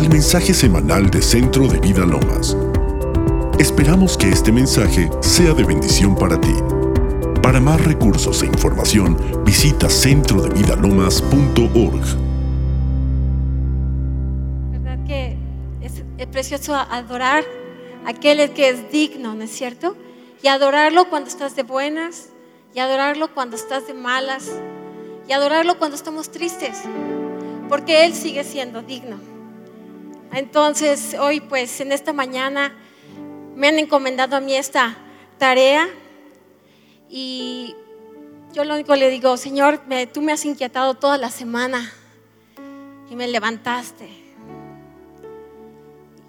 al mensaje semanal de Centro de Vida Lomas. Esperamos que este mensaje sea de bendición para ti. Para más recursos e información, visita centrodevidalomas.org. ¿Verdad es precioso adorar a aquel que es digno, ¿no es cierto? Y adorarlo cuando estás de buenas, y adorarlo cuando estás de malas, y adorarlo cuando estamos tristes, porque Él sigue siendo digno. Entonces, hoy pues en esta mañana me han encomendado a mí esta tarea y yo lo único le digo, Señor, tú me has inquietado toda la semana y me levantaste.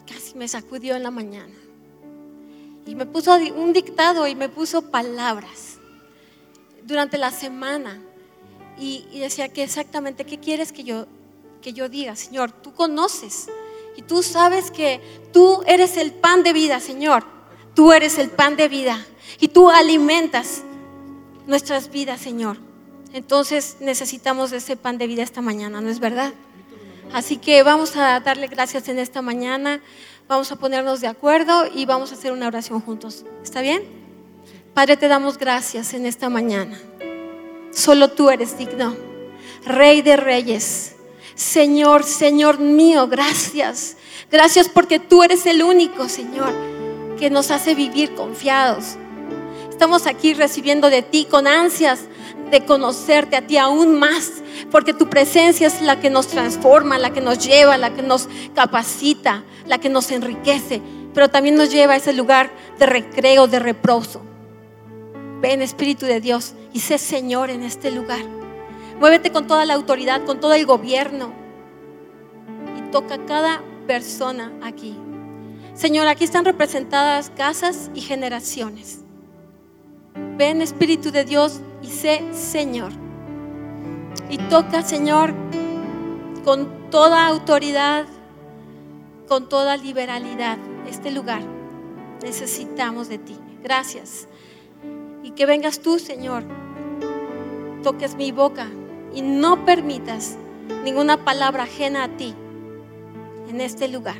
Casi me sacudió en la mañana. Y me puso un dictado y me puso palabras durante la semana. Y, y decía que exactamente, ¿qué quieres que yo, que yo diga, Señor? Tú conoces tú sabes que tú eres el pan de vida, Señor. Tú eres el pan de vida y tú alimentas nuestras vidas, Señor. Entonces necesitamos ese pan de vida esta mañana, ¿no es verdad? Así que vamos a darle gracias en esta mañana, vamos a ponernos de acuerdo y vamos a hacer una oración juntos. ¿Está bien? Padre, te damos gracias en esta mañana. Solo tú eres digno, Rey de Reyes. Señor, Señor mío, gracias. Gracias porque tú eres el único, Señor, que nos hace vivir confiados. Estamos aquí recibiendo de ti con ansias de conocerte a ti aún más, porque tu presencia es la que nos transforma, la que nos lleva, la que nos capacita, la que nos enriquece, pero también nos lleva a ese lugar de recreo, de reposo. Ven Espíritu de Dios y sé Señor en este lugar. Muévete con toda la autoridad, con todo el gobierno y toca a cada persona aquí. Señor, aquí están representadas casas y generaciones. Ven Espíritu de Dios y sé Señor. Y toca, Señor, con toda autoridad, con toda liberalidad este lugar. Necesitamos de ti. Gracias. Y que vengas tú, Señor, toques mi boca y no permitas ninguna palabra ajena a ti en este lugar.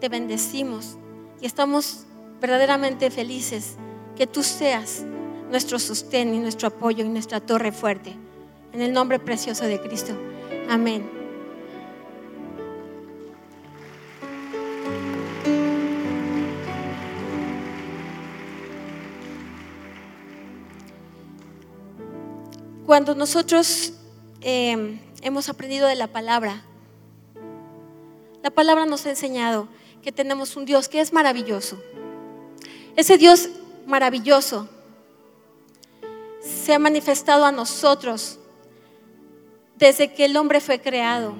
Te bendecimos y estamos verdaderamente felices que tú seas nuestro sostén y nuestro apoyo y nuestra torre fuerte. En el nombre precioso de Cristo. Amén. Cuando nosotros eh, hemos aprendido de la palabra, la palabra nos ha enseñado que tenemos un Dios que es maravilloso. Ese Dios maravilloso se ha manifestado a nosotros desde que el hombre fue creado.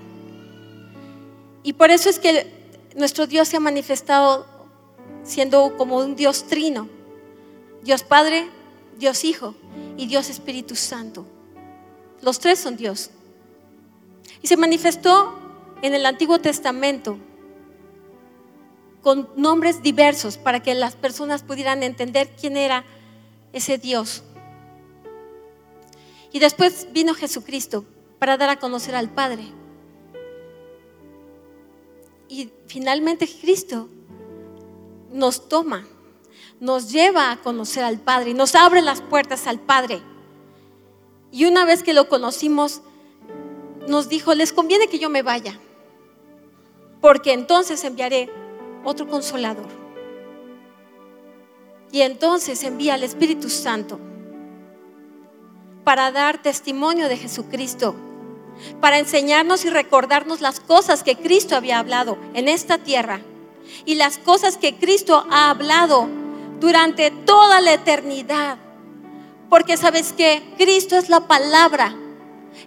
Y por eso es que nuestro Dios se ha manifestado siendo como un Dios trino. Dios Padre, Dios Hijo y Dios Espíritu Santo. Los tres son Dios. Y se manifestó en el Antiguo Testamento con nombres diversos para que las personas pudieran entender quién era ese Dios. Y después vino Jesucristo para dar a conocer al Padre. Y finalmente Cristo nos toma, nos lleva a conocer al Padre, nos abre las puertas al Padre. Y una vez que lo conocimos, nos dijo, les conviene que yo me vaya, porque entonces enviaré otro consolador. Y entonces envía al Espíritu Santo para dar testimonio de Jesucristo, para enseñarnos y recordarnos las cosas que Cristo había hablado en esta tierra y las cosas que Cristo ha hablado durante toda la eternidad. Porque sabes que Cristo es la palabra.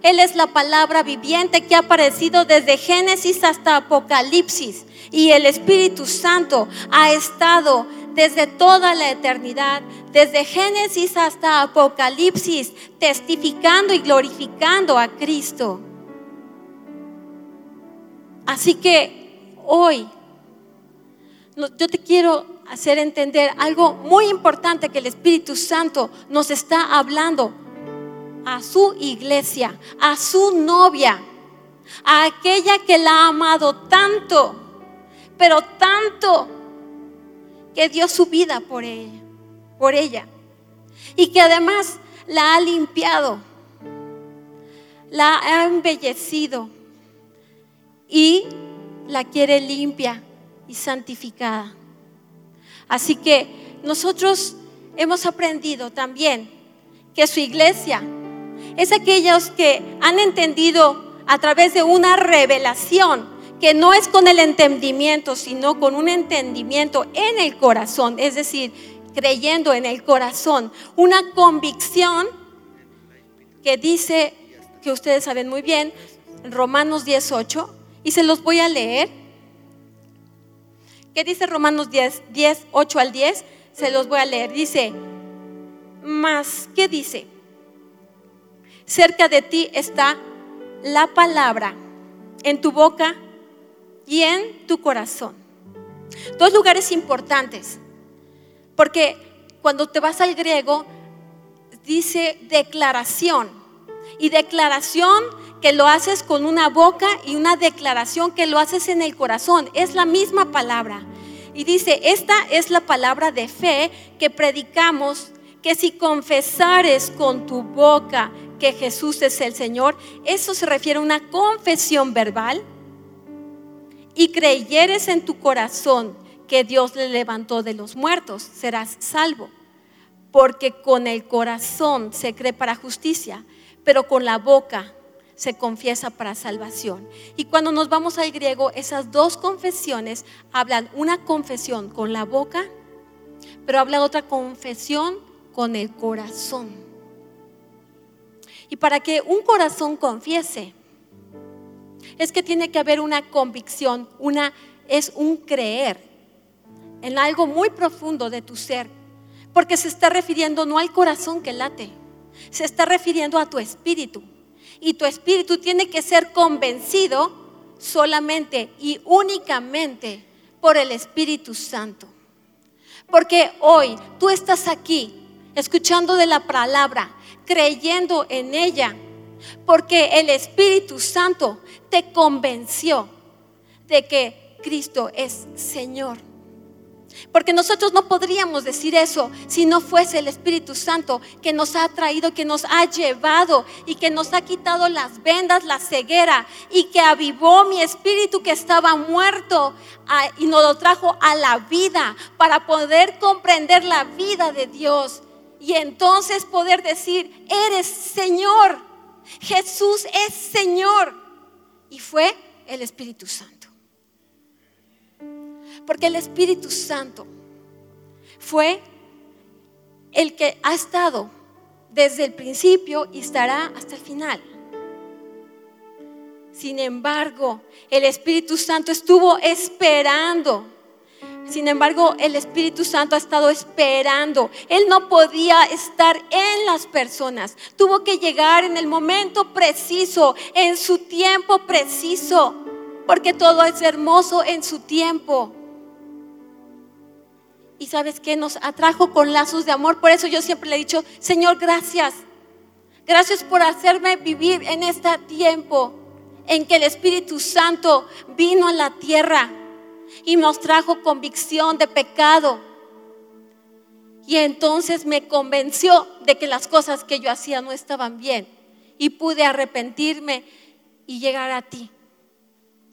Él es la palabra viviente que ha aparecido desde Génesis hasta Apocalipsis. Y el Espíritu Santo ha estado desde toda la eternidad, desde Génesis hasta Apocalipsis, testificando y glorificando a Cristo. Así que hoy yo te quiero hacer entender algo muy importante que el Espíritu Santo nos está hablando a su iglesia, a su novia, a aquella que la ha amado tanto, pero tanto, que dio su vida por ella, por ella. Y que además la ha limpiado, la ha embellecido y la quiere limpia y santificada. Así que nosotros hemos aprendido también que su iglesia es aquellos que han entendido a través de una revelación que no es con el entendimiento, sino con un entendimiento en el corazón, es decir, creyendo en el corazón, una convicción que dice, que ustedes saben muy bien, Romanos 18, y se los voy a leer. ¿Qué dice Romanos 10, 10, 8 al 10? Se los voy a leer. Dice, más, ¿qué dice? Cerca de ti está la palabra, en tu boca y en tu corazón. Dos lugares importantes, porque cuando te vas al griego, dice declaración. Y declaración que lo haces con una boca y una declaración que lo haces en el corazón. Es la misma palabra. Y dice, esta es la palabra de fe que predicamos, que si confesares con tu boca que Jesús es el Señor, eso se refiere a una confesión verbal, y creyeres en tu corazón que Dios le levantó de los muertos, serás salvo. Porque con el corazón se cree para justicia, pero con la boca se confiesa para salvación. Y cuando nos vamos al griego, esas dos confesiones hablan una confesión con la boca, pero habla otra confesión con el corazón. Y para que un corazón confiese, es que tiene que haber una convicción, una es un creer en algo muy profundo de tu ser, porque se está refiriendo no al corazón que late, se está refiriendo a tu espíritu y tu espíritu tiene que ser convencido solamente y únicamente por el Espíritu Santo. Porque hoy tú estás aquí escuchando de la palabra, creyendo en ella, porque el Espíritu Santo te convenció de que Cristo es Señor. Porque nosotros no podríamos decir eso si no fuese el Espíritu Santo que nos ha traído, que nos ha llevado y que nos ha quitado las vendas, la ceguera y que avivó mi espíritu que estaba muerto y nos lo trajo a la vida para poder comprender la vida de Dios y entonces poder decir, eres Señor, Jesús es Señor. Y fue el Espíritu Santo. Porque el Espíritu Santo fue el que ha estado desde el principio y estará hasta el final. Sin embargo, el Espíritu Santo estuvo esperando. Sin embargo, el Espíritu Santo ha estado esperando. Él no podía estar en las personas. Tuvo que llegar en el momento preciso, en su tiempo preciso, porque todo es hermoso en su tiempo. Y sabes que nos atrajo con lazos de amor. Por eso yo siempre le he dicho, Señor, gracias. Gracias por hacerme vivir en este tiempo en que el Espíritu Santo vino a la tierra y nos trajo convicción de pecado. Y entonces me convenció de que las cosas que yo hacía no estaban bien. Y pude arrepentirme y llegar a ti.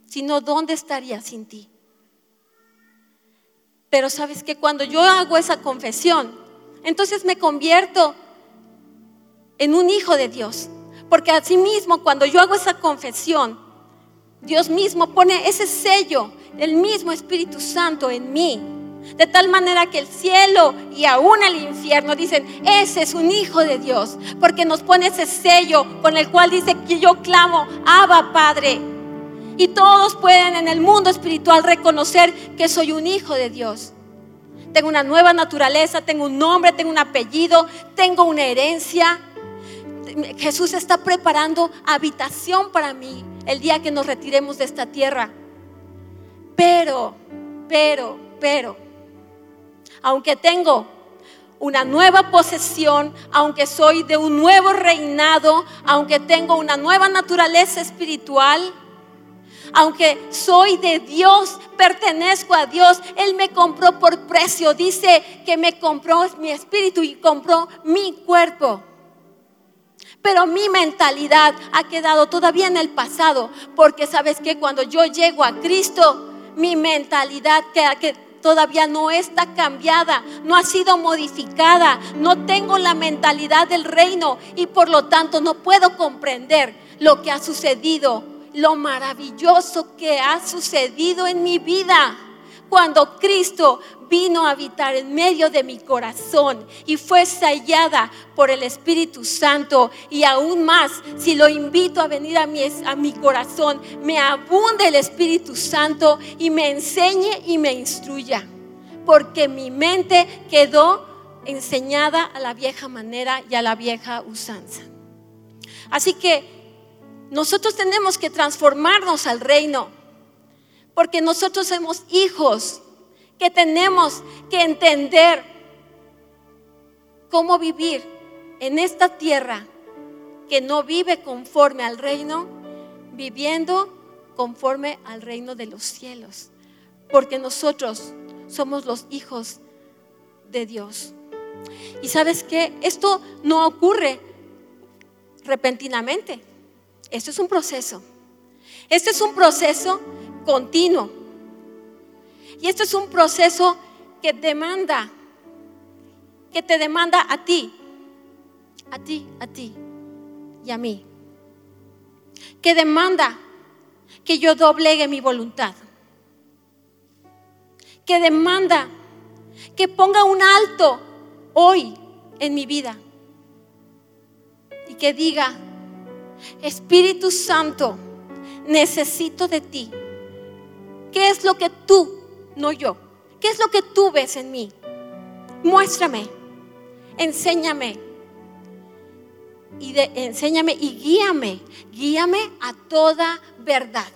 Si no, ¿dónde estaría sin ti? Pero sabes que cuando yo hago esa confesión, entonces me convierto en un hijo de Dios. Porque así mismo cuando yo hago esa confesión, Dios mismo pone ese sello, el mismo Espíritu Santo en mí. De tal manera que el cielo y aún el infierno dicen, ese es un hijo de Dios. Porque nos pone ese sello con el cual dice que yo clamo, Abba Padre. Y todos pueden en el mundo espiritual reconocer que soy un hijo de Dios. Tengo una nueva naturaleza, tengo un nombre, tengo un apellido, tengo una herencia. Jesús está preparando habitación para mí el día que nos retiremos de esta tierra. Pero, pero, pero, aunque tengo una nueva posesión, aunque soy de un nuevo reinado, aunque tengo una nueva naturaleza espiritual, Aunque soy de Dios, pertenezco a Dios, Él me compró por precio. Dice que me compró mi espíritu y compró mi cuerpo. Pero mi mentalidad ha quedado todavía en el pasado, porque sabes que cuando yo llego a Cristo, mi mentalidad que, todavía no está cambiada, no ha sido modificada, no tengo la mentalidad del reino y por lo tanto no puedo comprender lo que ha sucedido, lo maravilloso que ha sucedido en mi vida cuando Cristo vino a habitar en medio de mi corazón y fue sellada por el Espíritu Santo. Y aún más, si lo invito a venir a mi, a mi corazón, me abunde el Espíritu Santo y me enseñe y me instruya. Porque mi mente quedó enseñada a la vieja manera y a la vieja usanza. Así que nosotros tenemos que transformarnos al reino, porque nosotros somos hijos que tenemos que entender cómo vivir en esta tierra que no vive conforme al reino, viviendo conforme al reino de los cielos, porque nosotros somos los hijos de Dios. Y sabes que esto no ocurre repentinamente. Esto es un proceso. Este es un proceso continuo. Y esto es un proceso que demanda, que te demanda a ti, a ti, a ti y a mí. Que demanda que yo doblegue mi voluntad. Que demanda que ponga un alto hoy en mi vida. Y que diga, Espíritu Santo, necesito de ti. ¿Qué es lo que tú no yo. ¿Qué es lo que tú ves en mí? Muéstrame, enséñame. Y enséñame y guíame, guíame a toda verdad.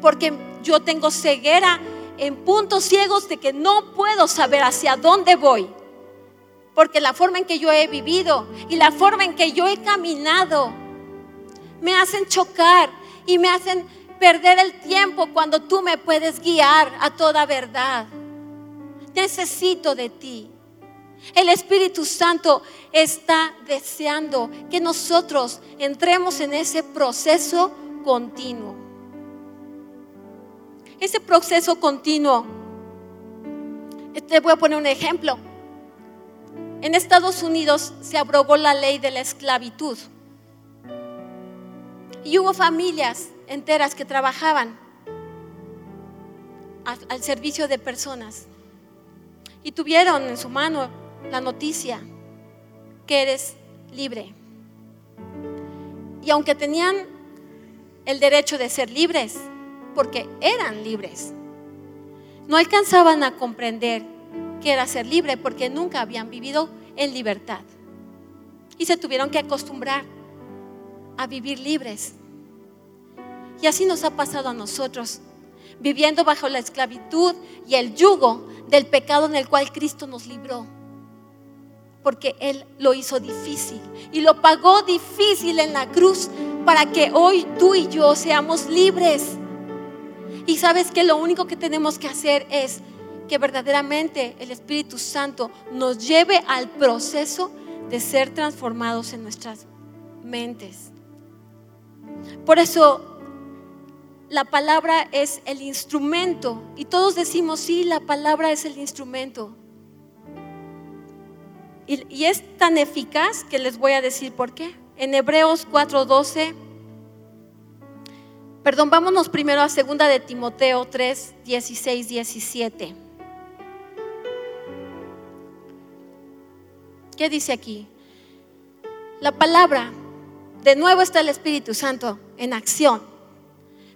Porque yo tengo ceguera en puntos ciegos de que no puedo saber hacia dónde voy. Porque la forma en que yo he vivido y la forma en que yo he caminado me hacen chocar y me hacen perder el tiempo cuando tú me puedes guiar a toda verdad. Necesito de ti. El Espíritu Santo está deseando que nosotros entremos en ese proceso continuo. Ese proceso continuo, te voy a poner un ejemplo. En Estados Unidos se abrogó la ley de la esclavitud. Y hubo familias enteras que trabajaban al servicio de personas y tuvieron en su mano la noticia que eres libre. Y aunque tenían el derecho de ser libres, porque eran libres, no alcanzaban a comprender que era ser libre porque nunca habían vivido en libertad. Y se tuvieron que acostumbrar a vivir libres. Y así nos ha pasado a nosotros, viviendo bajo la esclavitud y el yugo del pecado en el cual Cristo nos libró. Porque Él lo hizo difícil y lo pagó difícil en la cruz para que hoy tú y yo seamos libres. Y sabes que lo único que tenemos que hacer es que verdaderamente el Espíritu Santo nos lleve al proceso de ser transformados en nuestras mentes. Por eso la palabra es el instrumento. Y todos decimos, sí, la palabra es el instrumento. Y, es tan eficaz que les voy a decir por qué. En Hebreos 4:12, perdón, vámonos primero a segunda de Timoteo 3, 16, 17. ¿Qué dice aquí? La palabra, de nuevo está el Espíritu Santo en acción.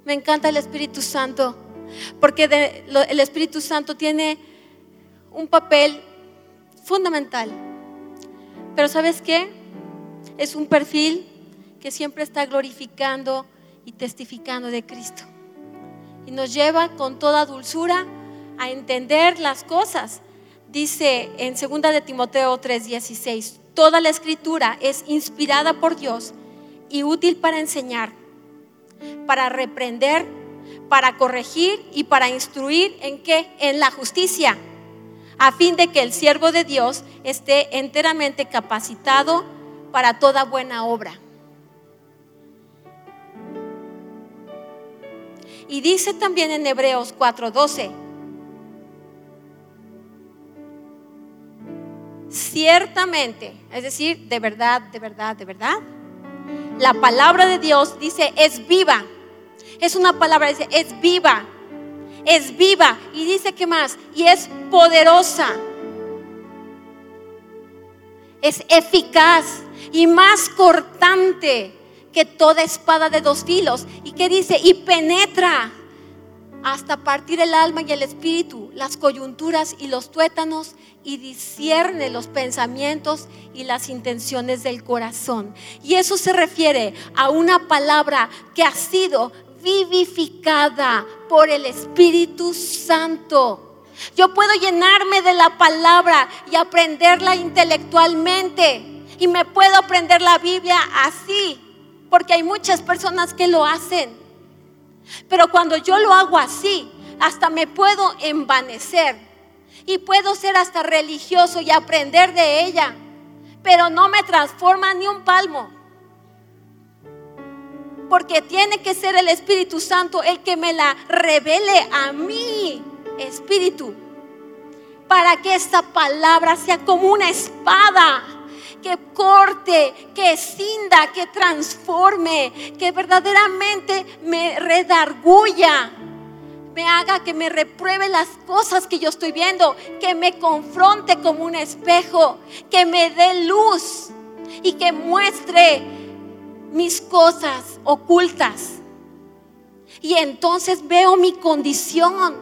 Me encanta el Espíritu Santo, porque el Espíritu Santo tiene un papel fundamental. Pero ¿sabes qué? Es un perfil que siempre está glorificando y testificando de Cristo. Y nos lleva con toda dulzura a entender las cosas. Dice en 2 de Timoteo 3:16, toda la escritura es inspirada por Dios y útil para enseñar para reprender, para corregir y para instruir en qué? En la justicia, a fin de que el siervo de Dios esté enteramente capacitado para toda buena obra. Y dice también en Hebreos 4:12, ciertamente, es decir, de verdad, de verdad, de verdad, la palabra de Dios dice es viva. Es una palabra, dice, es viva. Es viva. Y dice que más, y es poderosa. Es eficaz y más cortante que toda espada de dos filos. ¿Y qué dice? Y penetra hasta partir el alma y el espíritu, las coyunturas y los tuétanos, y discierne los pensamientos y las intenciones del corazón. Y eso se refiere a una palabra que ha sido vivificada por el Espíritu Santo. Yo puedo llenarme de la palabra y aprenderla intelectualmente. Y me puedo aprender la Biblia así, porque hay muchas personas que lo hacen. Pero cuando yo lo hago así, hasta me puedo envanecer y puedo ser hasta religioso y aprender de ella, pero no me transforma ni un palmo. Porque tiene que ser el Espíritu Santo el que me la revele a mí, Espíritu, para que esta palabra sea como una espada que corte, que cinda, que transforme, que verdaderamente me redarguya, me haga que me repruebe las cosas que yo estoy viendo, que me confronte como un espejo, que me dé luz y que muestre mis cosas ocultas. Y entonces veo mi condición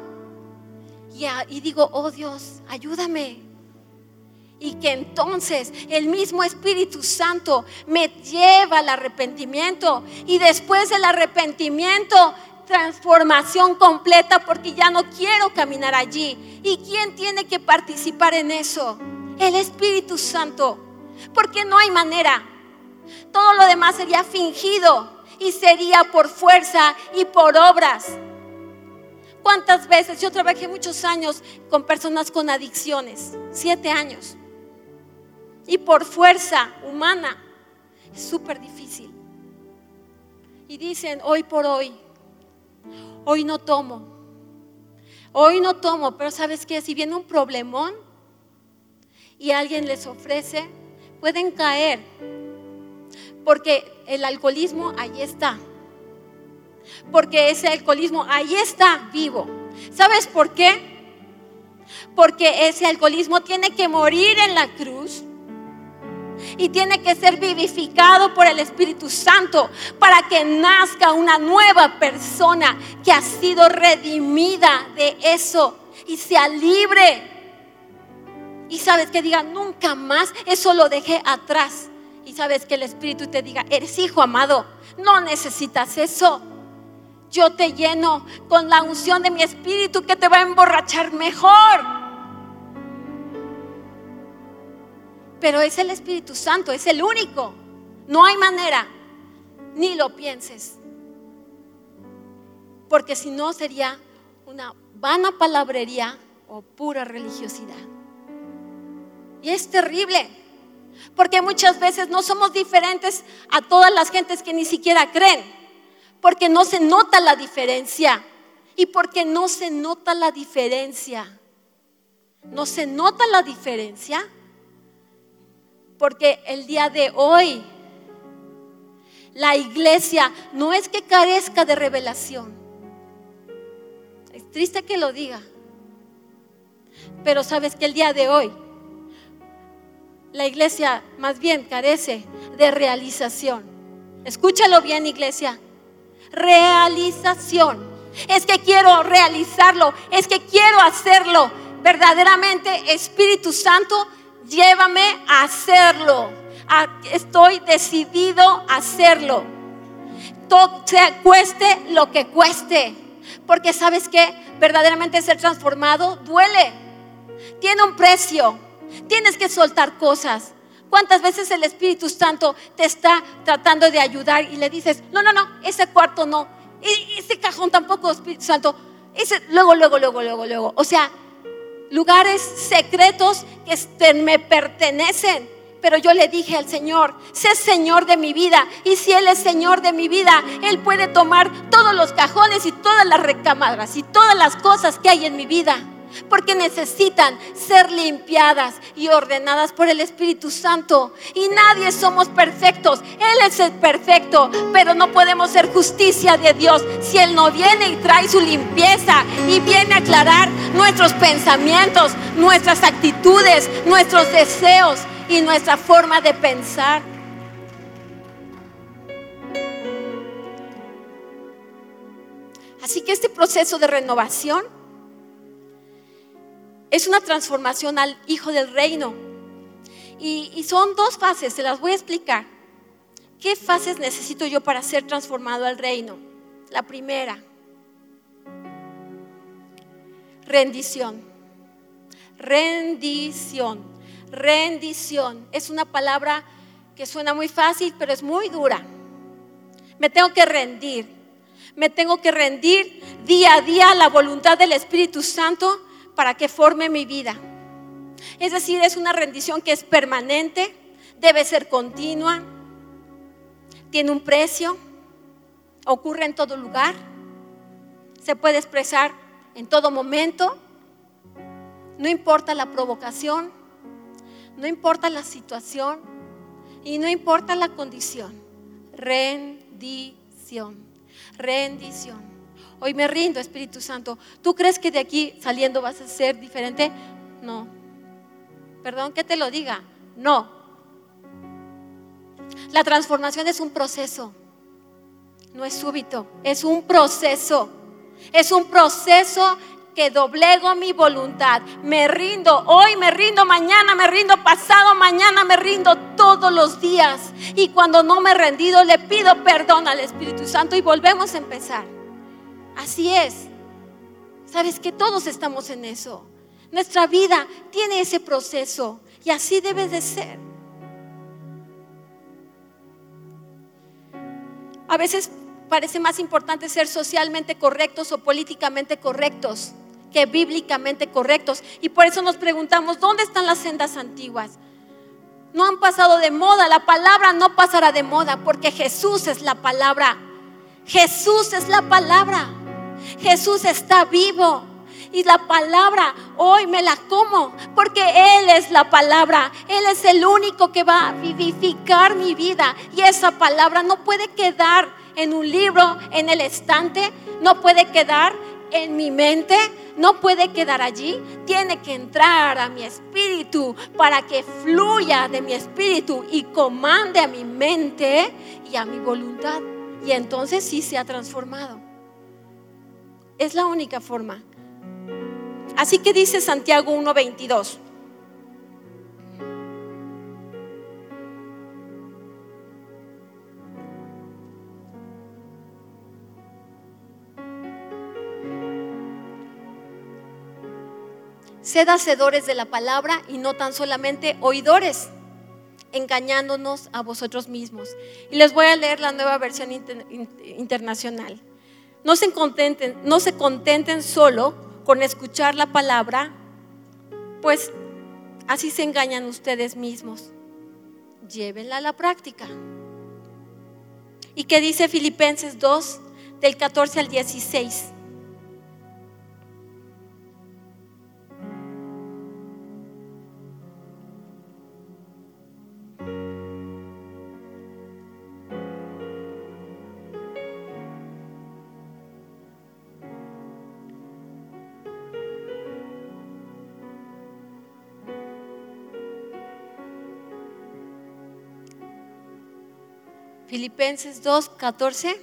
y, y digo, oh Dios, ayúdame y que entonces el mismo Espíritu Santo me lleva al arrepentimiento y después del arrepentimiento transformación completa porque ya no quiero caminar allí. ¿Y quién tiene que participar en eso? El Espíritu Santo. Porque no hay manera. Todo lo demás sería fingido y sería por fuerza y por obras. ¿Cuántas veces? Yo trabajé muchos años con personas con adicciones, siete años y por fuerza humana es súper difícil. Y dicen, hoy por hoy, hoy no tomo, hoy no tomo, pero ¿sabes qué? Si viene un problemón y alguien les ofrece, pueden caer, porque el alcoholismo ahí está, porque ese alcoholismo ahí está vivo. ¿Sabes por qué? Porque ese alcoholismo tiene que morir en la cruz y tiene que ser vivificado por el Espíritu Santo para que nazca una nueva persona que ha sido redimida de eso y sea libre. Y sabes que diga, nunca más, eso lo dejé atrás. Y sabes que el Espíritu te diga, eres hijo amado, no necesitas eso. Yo te lleno con la unción de mi Espíritu que te va a emborrachar mejor. Pero es el Espíritu Santo, es el único. No hay manera, ni lo pienses. Porque si no sería una vana palabrería o pura religiosidad. Y es terrible, porque muchas veces no somos diferentes a todas las gentes que ni siquiera creen, porque no se nota la diferencia. Y porque no se nota la diferencia. No se nota la diferencia porque el día de hoy la iglesia no es que carezca de revelación. Es triste que lo diga. Pero sabes que el día de hoy la iglesia más bien carece de realización. Escúchalo bien, iglesia. Realización. Es que quiero realizarlo, es que quiero hacerlo. Verdaderamente, Espíritu Santo, llévame a hacerlo. Estoy decidido a hacerlo. cueste lo que cueste. Porque sabes que verdaderamente ser transformado duele. Tiene un precio. Tienes que soltar cosas. ¿Cuántas veces el Espíritu Santo te está tratando de ayudar y le dices, no, no, no, ese cuarto no? Y ese cajón tampoco, Espíritu Santo. Ese, luego, luego, luego, luego, luego. O sea, lugares secretos que me pertenecen. Pero yo le dije al Señor, sé Señor de mi vida. Y si Él es Señor de mi vida, Él puede tomar todos los cajones y todas las recamadas y todas las cosas que hay en mi vida porque necesitan ser limpiadas y ordenadas por el Espíritu Santo. Y nadie somos perfectos, Él es el perfecto, pero no podemos ser justicia de Dios si Él no viene y trae su limpieza y viene a aclarar nuestros pensamientos, nuestras actitudes, nuestros deseos y nuestra forma de pensar. Así que este proceso de renovación es una transformación al Hijo del Reino. Y, son dos fases, se las voy a explicar. ¿Qué fases necesito yo para ser transformado al reino? La primera, rendición. Rendición. Rendición. Es una palabra que suena muy fácil, pero es muy dura. Me tengo que rendir. Me tengo que rendir día a día a la voluntad del Espíritu Santo para que forme mi vida. Es decir, es una rendición que es permanente, debe ser continua, tiene un precio, ocurre en todo lugar, se puede expresar en todo momento, no importa la provocación, no importa la situación y no importa la condición. Rendición, rendición. Hoy me rindo, Espíritu Santo. ¿Tú crees que de aquí saliendo vas a ser diferente? No. Perdón que te lo diga. No. La transformación es un proceso. No es súbito, es un proceso. Es un proceso que doblego mi voluntad. Me rindo, hoy me rindo, mañana me rindo, pasado mañana me rindo todos los días. Y cuando no me he rendido, le pido perdón al Espíritu Santo y volvemos a empezar. Así es. Sabes que todos estamos en eso. Nuestra vida tiene ese proceso y así debe de ser. A veces parece más importante ser socialmente correctos o políticamente correctos que bíblicamente correctos. Y por eso nos preguntamos, ¿dónde están las sendas antiguas? No han pasado de moda, la palabra no pasará de moda porque Jesús es la palabra. Jesús es la palabra. Jesús está vivo. Y la palabra hoy me la como porque Él es la palabra. Él es el único que va a vivificar mi vida. Y esa palabra no puede quedar en un libro, en el estante. No puede quedar en mi mente. No puede quedar allí. Tiene que entrar a mi espíritu para que fluya de mi espíritu y comande a mi mente y a mi voluntad. Y entonces sí se ha transformado. Es la única forma. Así que dice Santiago 1:22. Sed hacedores de la palabra y no tan solamente oidores, engañándonos a vosotros mismos. Y les voy a leer la nueva versión internacional. No se contenten, no se contenten solo con escuchar la palabra, pues así se engañan ustedes mismos. Llévenla a la práctica. ¿Y qué dice Filipenses 2 del 14 al 16? Filipenses 2, 14.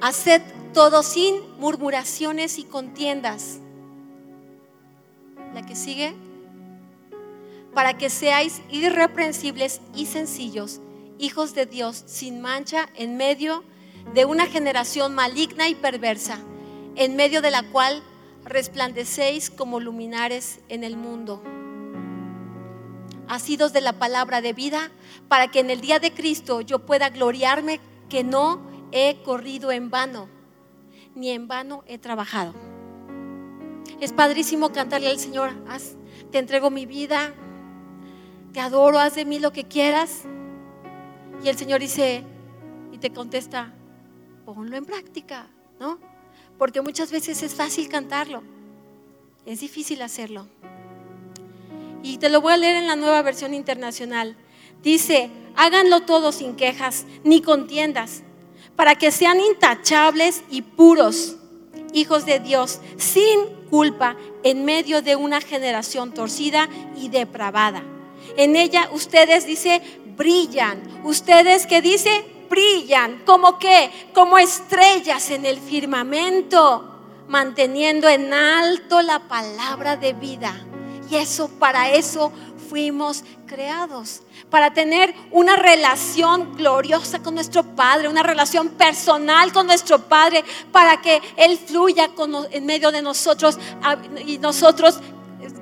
Haced todo sin murmuraciones y contiendas. La que sigue. Para que seáis irreprensibles y sencillos, hijos de Dios, sin mancha, en medio de una generación maligna y perversa, en medio de la cual resplandecéis como luminares en el mundo asidos de la palabra de vida, para que en el día de Cristo yo pueda gloriarme que no he corrido en vano, ni en vano he trabajado. Es padrísimo cantarle al Señor, te entrego mi vida, te adoro, haz de mí lo que quieras. Y el Señor dice, y te contesta, ponlo en práctica, ¿no? Porque muchas veces es fácil cantarlo, es difícil hacerlo. Y te lo voy a leer en la nueva versión internacional. Dice, háganlo todo sin quejas ni contiendas, para que sean intachables y puros, hijos de Dios, sin culpa, en medio de una generación torcida y depravada. En ella ustedes, dice, brillan. Ustedes que dice, brillan. ¿Como qué? Como estrellas en el firmamento, manteniendo en alto la palabra de vida. Y eso, para eso fuimos creados, para tener una relación gloriosa con nuestro Padre, una relación personal con nuestro Padre, para que Él fluya en medio de nosotros y nosotros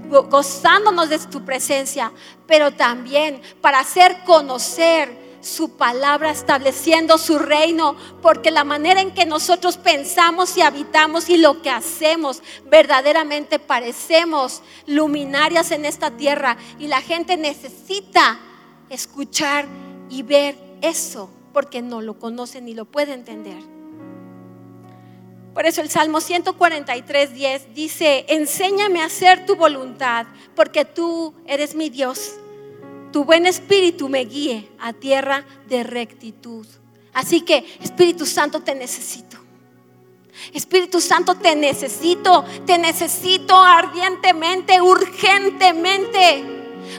gozándonos de tu presencia, pero también para hacer conocer su palabra, estableciendo su reino, porque la manera en que nosotros pensamos y habitamos y lo que hacemos, verdaderamente parecemos luminarias en esta tierra y la gente necesita escuchar y ver eso, porque no lo conoce ni lo puede entender. Por eso el Salmo 143, 10 dice, enséñame a hacer tu voluntad, porque tú eres mi Dios tu buen espíritu me guíe a tierra de rectitud. Así que, Espíritu Santo, te necesito. Espíritu Santo, te necesito, te necesito ardientemente, urgentemente.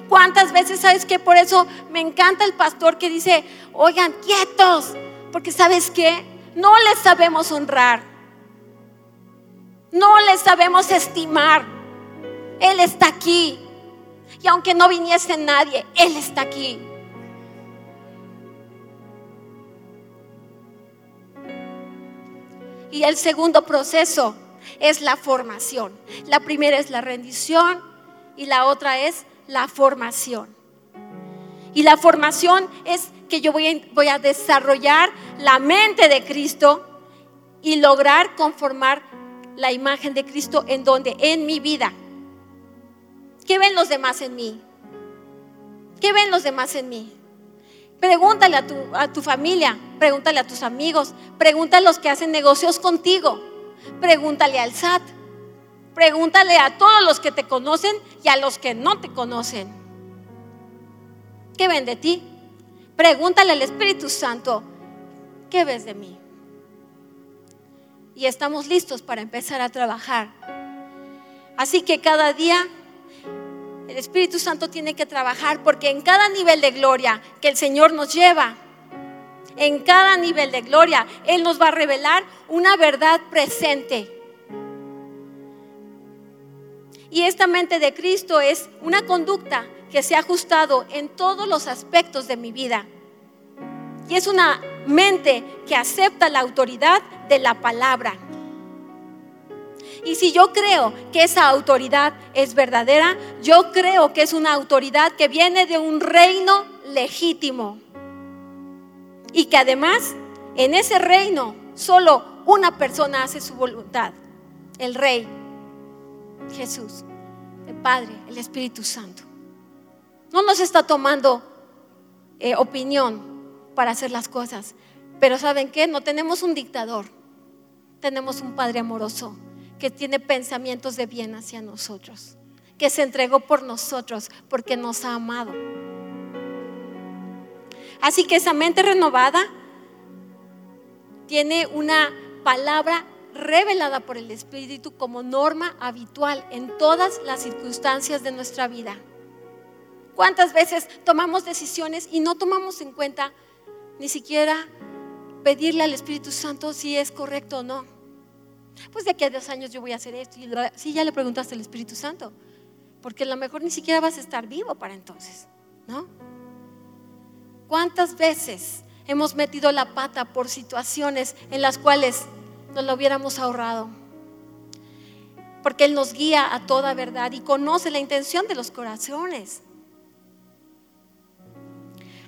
¿Cuántas veces sabes que por eso me encanta el pastor que dice, oigan, quietos, porque sabes que no les sabemos honrar, no les sabemos estimar. Él está aquí, y aunque no viniese nadie, Él está aquí. Y el segundo proceso es la formación. La primera es la rendición y la otra es la formación. Y la formación es que yo voy a, desarrollar la mente de Cristo y lograr conformar la imagen de Cristo en donde en mi vida ¿Qué ven los demás en mí? ¿Qué ven los demás en mí? Pregúntale a tu, a tu familia, pregúntale a tus amigos, pregúntale a los que hacen negocios contigo, pregúntale al SAT, pregúntale a todos los que te conocen y a los que no te conocen. ¿Qué ven de ti? Pregúntale al Espíritu Santo, ¿qué ves de mí? Y estamos listos para empezar a trabajar. Así que cada día el Espíritu Santo tiene que trabajar porque en cada nivel de gloria que el Señor nos lleva, en cada nivel de gloria, Él nos va a revelar una verdad presente. Y esta mente de Cristo es una conducta que se ha ajustado en todos los aspectos de mi vida. Y es una mente que acepta la autoridad de la palabra. Y si yo creo que esa autoridad es verdadera, yo creo que es una autoridad que viene de un reino legítimo. Y que además en ese reino solo una persona hace su voluntad, el rey, Jesús, el Padre, el Espíritu Santo. No nos está tomando eh, opinión para hacer las cosas, pero ¿saben qué? No tenemos un dictador, tenemos un Padre amoroso que tiene pensamientos de bien hacia nosotros, que se entregó por nosotros porque nos ha amado. Así que esa mente renovada tiene una palabra revelada por el Espíritu como norma habitual en todas las circunstancias de nuestra vida. ¿Cuántas veces tomamos decisiones y no tomamos en cuenta ni siquiera pedirle al Espíritu Santo si es correcto o no? Pues de aquí a dos años yo voy a hacer esto. Y sí, ya le preguntaste al Espíritu Santo. Porque a lo mejor ni siquiera vas a estar vivo para entonces, ¿no? ¿Cuántas veces hemos metido la pata por situaciones en las cuales nos lo hubiéramos ahorrado? Porque Él nos guía a toda verdad y conoce la intención de los corazones.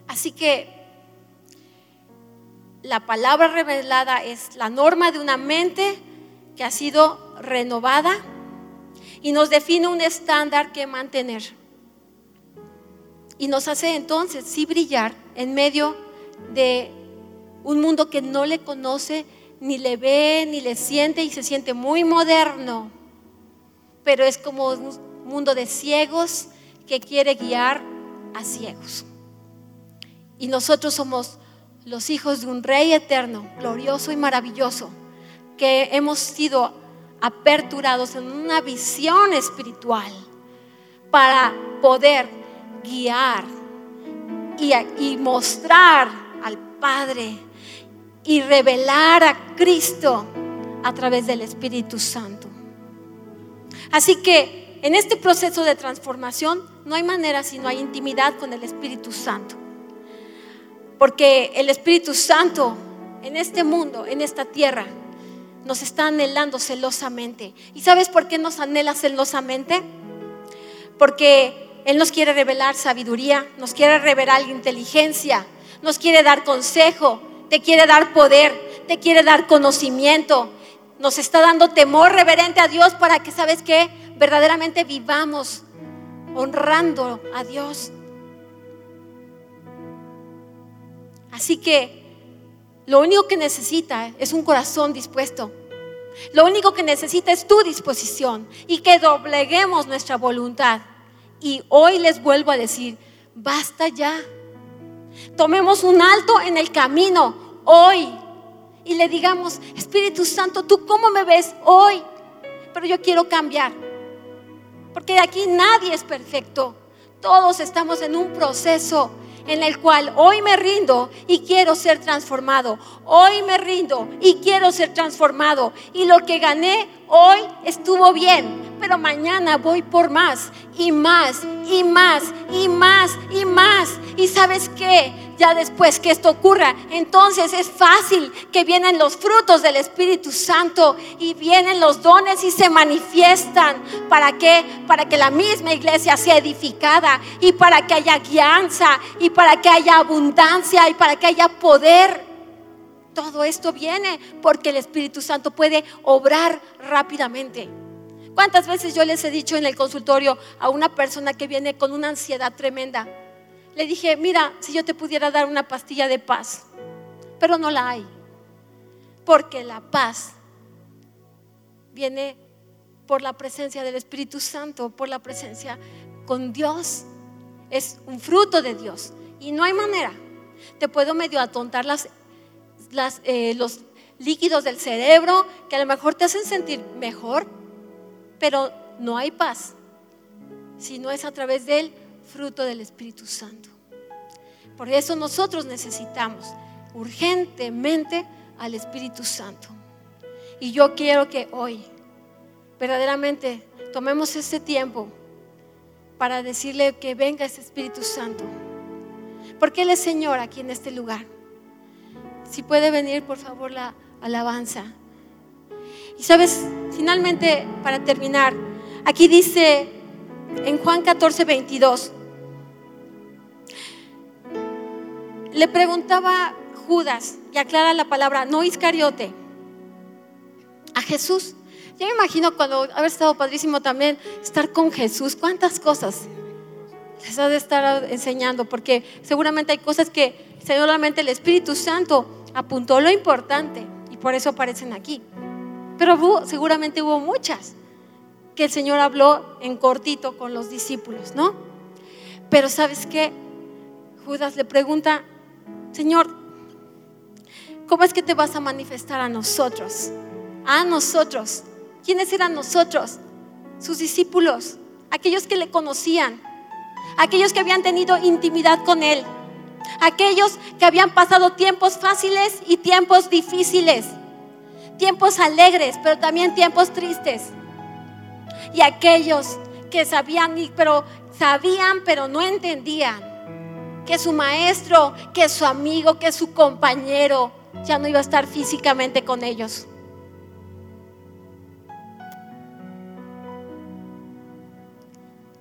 Así que la palabra revelada es la norma de una mente que ha sido renovada y nos define un estándar que mantener. Y nos hace entonces sí brillar en medio de un mundo que no le conoce, ni le ve, ni le siente y se siente muy moderno. Pero es como un mundo de ciegos que quiere guiar a ciegos. Y nosotros somos los hijos de un rey eterno, glorioso y maravilloso, que hemos sido aperturados en una visión espiritual para poder guiar y, mostrar al Padre y revelar a Cristo a través del Espíritu Santo. Así que en este proceso de transformación no hay manera si no hay intimidad con el Espíritu Santo. Porque el Espíritu Santo en este mundo, en esta tierra, nos está anhelando celosamente. ¿Y sabes por qué nos anhela celosamente? Porque Él nos quiere revelar sabiduría, nos quiere revelar inteligencia, nos quiere dar consejo, te quiere dar poder, te quiere dar conocimiento. Nos está dando temor reverente a Dios para que, ¿sabes qué? Verdaderamente vivamos honrando a Dios. Así que lo único que necesita es un corazón dispuesto. Lo único que necesita es tu disposición y que dobleguemos nuestra voluntad. Y hoy les vuelvo a decir, basta ya. Tomemos un alto en el camino hoy y le digamos, Espíritu Santo, ¿tú cómo me ves hoy? Pero yo quiero cambiar. Porque de aquí nadie es perfecto. Todos estamos en un proceso en el cual hoy me rindo y quiero ser transformado. Hoy me rindo y quiero ser transformado. Y lo que gané hoy estuvo bien, pero mañana voy por más y más y más y más y más. Y sabes qué? Ya después que esto ocurra, entonces es fácil que vienen los frutos del Espíritu Santo y vienen los dones y se manifiestan. ¿Para qué? Para que la misma iglesia sea edificada y para que haya guianza y para que haya abundancia y para que haya poder. Todo esto viene porque el Espíritu Santo puede obrar rápidamente. ¿Cuántas veces yo les he dicho en el consultorio a una persona que viene con una ansiedad tremenda? Le dije, mira, si yo te pudiera dar una pastilla de paz, pero no la hay. Porque la paz viene por la presencia del Espíritu Santo, por la presencia con Dios. Es un fruto de Dios. Y no hay manera. Te puedo medio atontar las, eh, los líquidos del cerebro que a lo mejor te hacen sentir mejor, pero no hay paz si no es a través del fruto del Espíritu Santo. Por eso nosotros necesitamos urgentemente al Espíritu Santo. Y yo quiero que hoy verdaderamente tomemos este tiempo para decirle que venga ese Espíritu Santo. Porque Él es Señor aquí en este lugar. Si puede venir, por favor, la alabanza. Y sabes, finalmente, para terminar, aquí dice en Juan 14, 22, le preguntaba Judas, y aclara la palabra, no Iscariote, a Jesús. Yo me imagino cuando haber estado padrísimo también estar con Jesús, cuántas cosas les ha de estar enseñando, porque seguramente hay cosas que seguramente el Espíritu Santo apuntó lo importante y por eso aparecen aquí. Pero seguramente hubo muchas que el Señor habló en cortito con los discípulos, ¿no? Pero sabes qué? Judas le pregunta, Señor, ¿cómo es que te vas a manifestar a nosotros? A nosotros. ¿Quiénes eran nosotros? Sus discípulos, aquellos que le conocían, aquellos que habían tenido intimidad con Él, aquellos que habían pasado tiempos fáciles y tiempos difíciles tiempos alegres, pero también tiempos tristes. Y aquellos que sabían, pero sabían, pero no entendían que su maestro, que su amigo, que su compañero ya no iba a estar físicamente con ellos.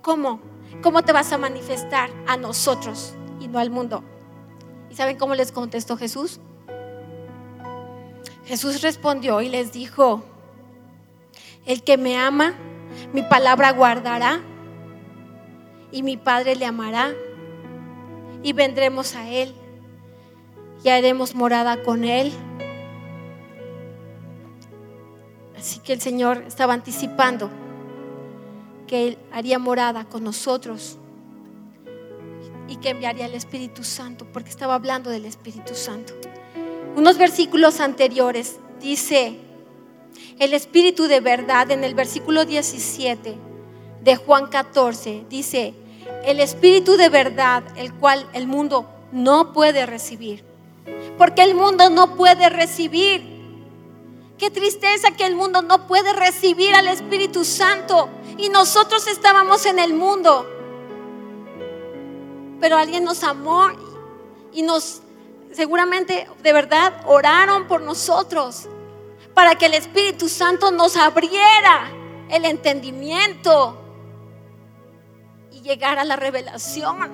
¿Cómo? ¿Cómo te vas a manifestar a nosotros y no al mundo? ¿Y saben cómo les contestó Jesús? Jesús respondió y les dijo, el que me ama, mi palabra guardará y mi Padre le amará y vendremos a Él y haremos morada con Él. Así que el Señor estaba anticipando que Él haría morada con nosotros y que enviaría el Espíritu Santo, porque estaba hablando del Espíritu Santo. Unos versículos anteriores dice, el Espíritu de verdad en el versículo 17 de Juan 14 dice, el Espíritu de verdad, el cual el mundo no puede recibir. Porque el mundo no puede recibir. Qué tristeza que el mundo no puede recibir al Espíritu Santo. Y nosotros estábamos en el mundo. Pero alguien nos amó y nos, seguramente de verdad, oraron por nosotros para que el Espíritu Santo nos abriera el entendimiento y llegara a la revelación.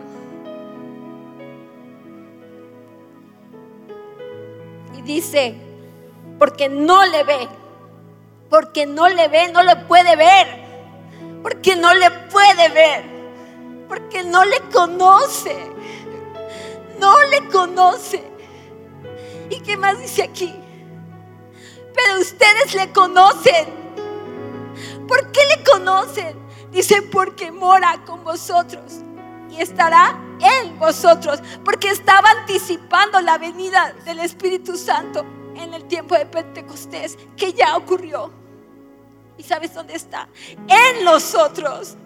Y dice, porque no le ve, porque no le ve, no lo puede ver, porque no le puede ver, porque no le conoce, no le conoce. ¿Y qué más dice aquí? pero ustedes le conocen. ¿Por qué le conocen? Dice, porque mora con vosotros y estará en vosotros, porque estaba anticipando la venida del Espíritu Santo en el tiempo de Pentecostés, que ya ocurrió. ¿Y sabes dónde está? En nosotros,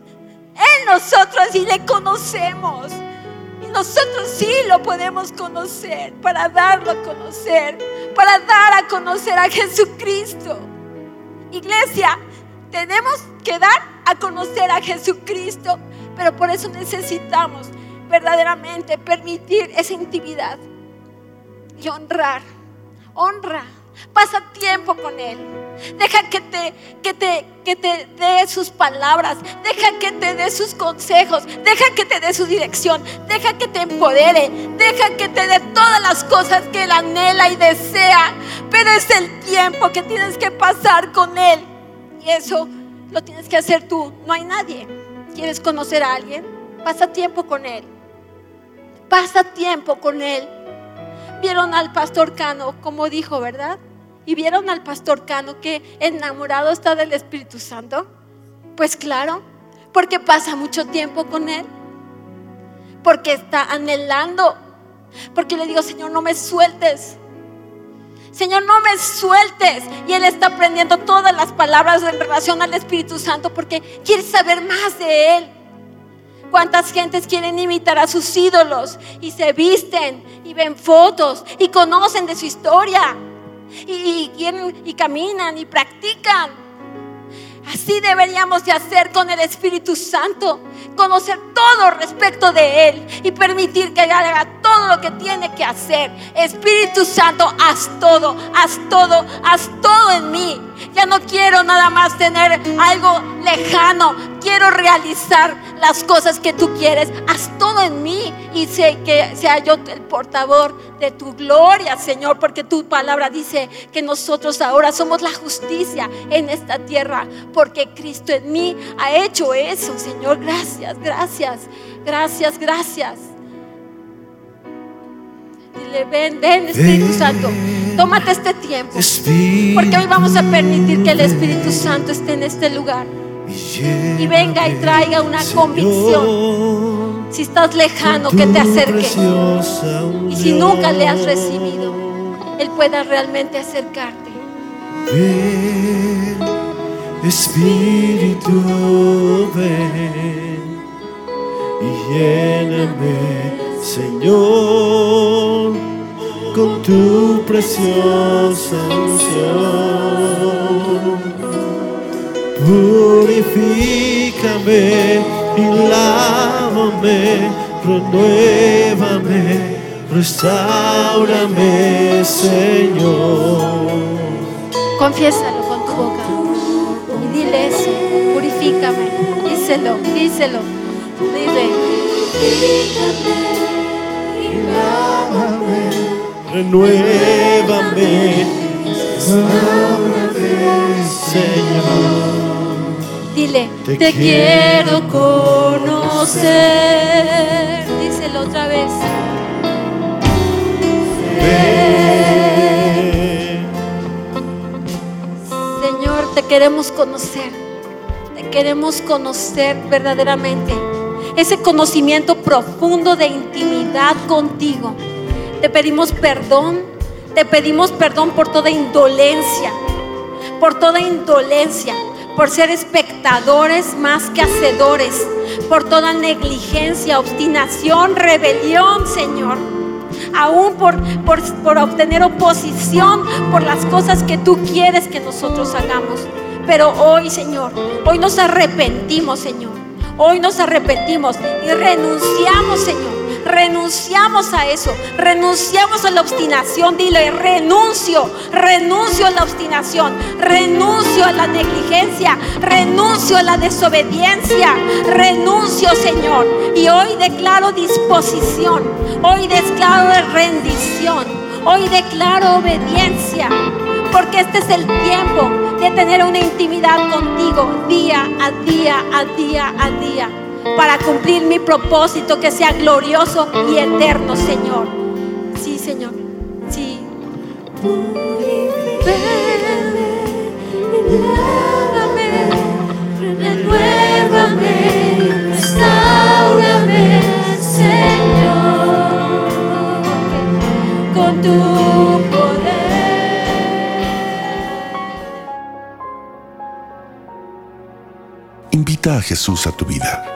en nosotros y le conocemos. Y nosotros sí lo podemos conocer para darlo a conocer, para dar a conocer a Jesucristo. Iglesia, tenemos que dar a conocer a Jesucristo, pero por eso necesitamos verdaderamente permitir esa intimidad y honrar, honra, pasa tiempo con Él. Deja que te, que te, que te dé sus palabras. Deja que te dé sus consejos. Deja que te dé su dirección. Deja que te empodere. Deja que te dé todas las cosas que Él anhela y desea. Pero es el tiempo que tienes que pasar con Él. Y eso lo tienes que hacer tú. No hay nadie. ¿Quieres conocer a alguien? Pasa tiempo con Él. Pasa tiempo con Él. Vieron al pastor Cano como dijo, ¿verdad? y vieron al pastor Cano que enamorado está del Espíritu Santo? Pues claro, porque pasa mucho tiempo con Él, porque está anhelando, porque le digo, Señor, no me sueltes. Señor, no me sueltes. Y Él está aprendiendo todas las palabras en relación al Espíritu Santo porque quiere saber más de Él. ¿Cuántas gentes quieren imitar a sus ídolos y se visten y ven fotos y conocen de su historia? y, y caminan y practican. Así deberíamos de hacer con el Espíritu Santo, conocer todo respecto de Él y permitir que haga todo lo que tiene que hacer. Espíritu Santo, haz todo, haz todo, haz todo en mí. Ya no quiero nada más tener algo lejano, quiero realizar las cosas que tú quieres. Haz todo en mí y sé que sea yo el portador de tu gloria, Señor, porque tu palabra dice que nosotros ahora somos la justicia en esta tierra, porque Cristo en mí ha hecho eso, Señor. Gracias, gracias, gracias, gracias. Dile, ven, ven, Espíritu Santo, tómate este tiempo, porque hoy vamos a permitir que el Espíritu Santo esté en este lugar y venga y traiga una convicción. Si estás lejano, que te acerque. Y si nunca le has recibido, Él pueda realmente acercarte. Ven, Espíritu, ven y lléname, Señor, con tu preciosa unción Purifícame y lávame, renuévame, restaurame, Señor. Confiésalo con tu boca y dile eso, purifícame, díselo, díselo, dile. Lávame renuévame, Señor. Dile, Te te, quiero conocer. Díselo otra vez. Ven. Señor, te queremos conocer. Te queremos conocer verdaderamente. Ese conocimiento profundo de intimidad contigo. Te pedimos perdón. Te pedimos perdón por toda indolencia. Por toda indolencia. Por ser espectadores más que hacedores. Por toda negligencia, obstinación, rebelión, Señor aún por, por, por obtener oposición por las cosas que tú quieres que nosotros hagamos. Pero hoy, Señor, hoy nos arrepentimos, Señor. Hoy nos arrepentimos y renunciamos, Señor. Renunciamos a eso, renunciamos a la obstinación, dile, renuncio, renuncio a la obstinación, renuncio a la negligencia, renuncio a la desobediencia, renuncio, Señor. Y hoy declaro disposición, hoy declaro rendición, hoy declaro obediencia, porque este es el tiempo de tener una intimidad contigo día a día, a día, a día para cumplir mi propósito que sea glorioso y eterno, Señor. Sí, Señor. Sí. Renuévame, renuévame, restaurame, Señor, con tu poder. Invita a Jesús a tu vida.